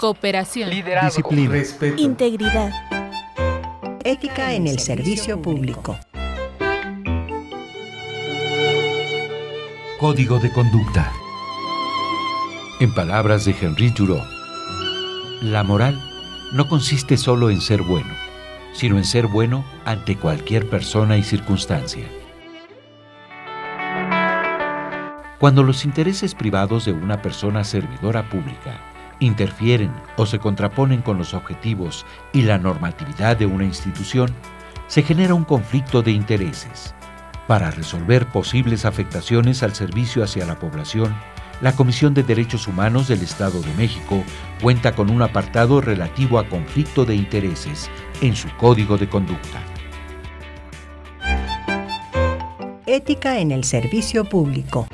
Cooperación. Disciplina. Integridad. Ética en el servicio público. Código de conducta. En palabras de Henry Thoreau, la moral no consiste solo en ser bueno, sino en ser bueno ante cualquier persona y circunstancia. Cuando los intereses privados de una persona servidora pública interfieren o se contraponen con los objetivos y la normatividad de una institución, se genera un conflicto de intereses. Para resolver posibles afectaciones al servicio hacia la población, la Comisión de Derechos Humanos del Estado de México cuenta con un apartado relativo a conflicto de intereses en su Código de Conducta. Ética en el servicio público.